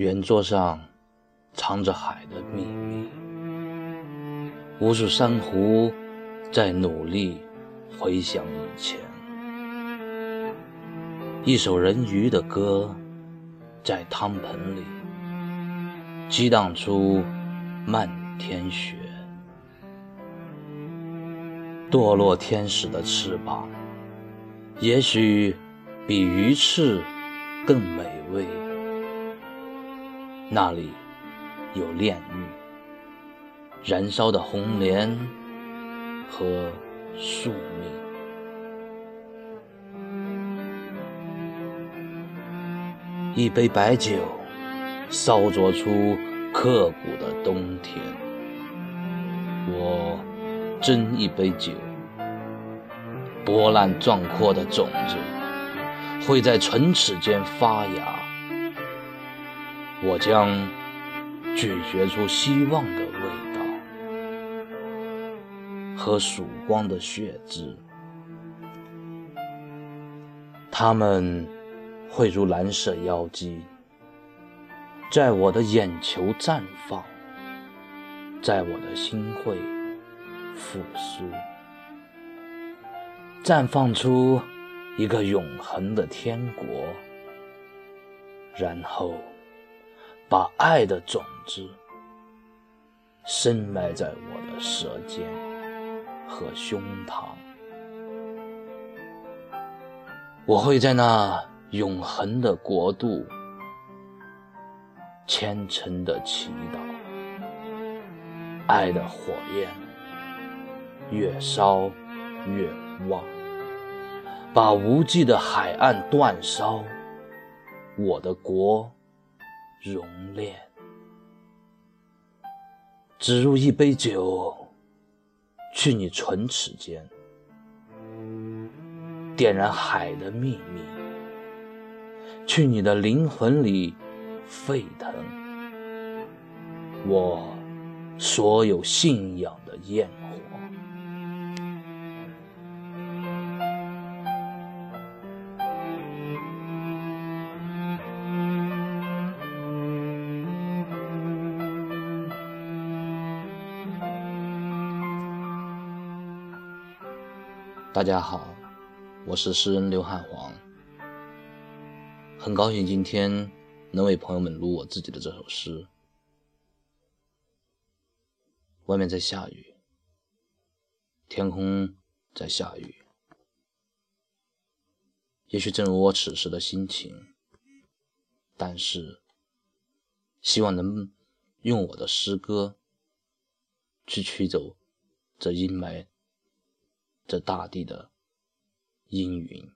圆桌上藏着海的秘密，无数珊瑚在努力回想以前，一首人鱼的歌在汤盆里激荡出漫天雪。堕落天使的翅膀，也许比鱼翅更美味。那里有炼狱、燃烧的红莲和宿命。一杯白酒，烧灼出刻骨的冬天。我。斟一杯酒，波澜壮阔的种子会在唇齿间发芽。我将咀嚼出希望的味道和曙光的血汁，它们会如蓝色妖姬，在我的眼球绽放，在我的心会。复苏，绽放出一个永恒的天国，然后把爱的种子深埋在我的舌尖和胸膛。我会在那永恒的国度虔诚的祈祷，爱的火焰。越烧越旺，把无际的海岸煅烧，我的国熔炼。只入一杯酒，去你唇齿间，点燃海的秘密，去你的灵魂里沸腾，我所有信仰的焰火。大家好，我是诗人刘汉煌，很高兴今天能为朋友们录我自己的这首诗。外面在下雨，天空在下雨，也许正如我此时的心情，但是希望能用我的诗歌去驱走这阴霾。这大地的阴云。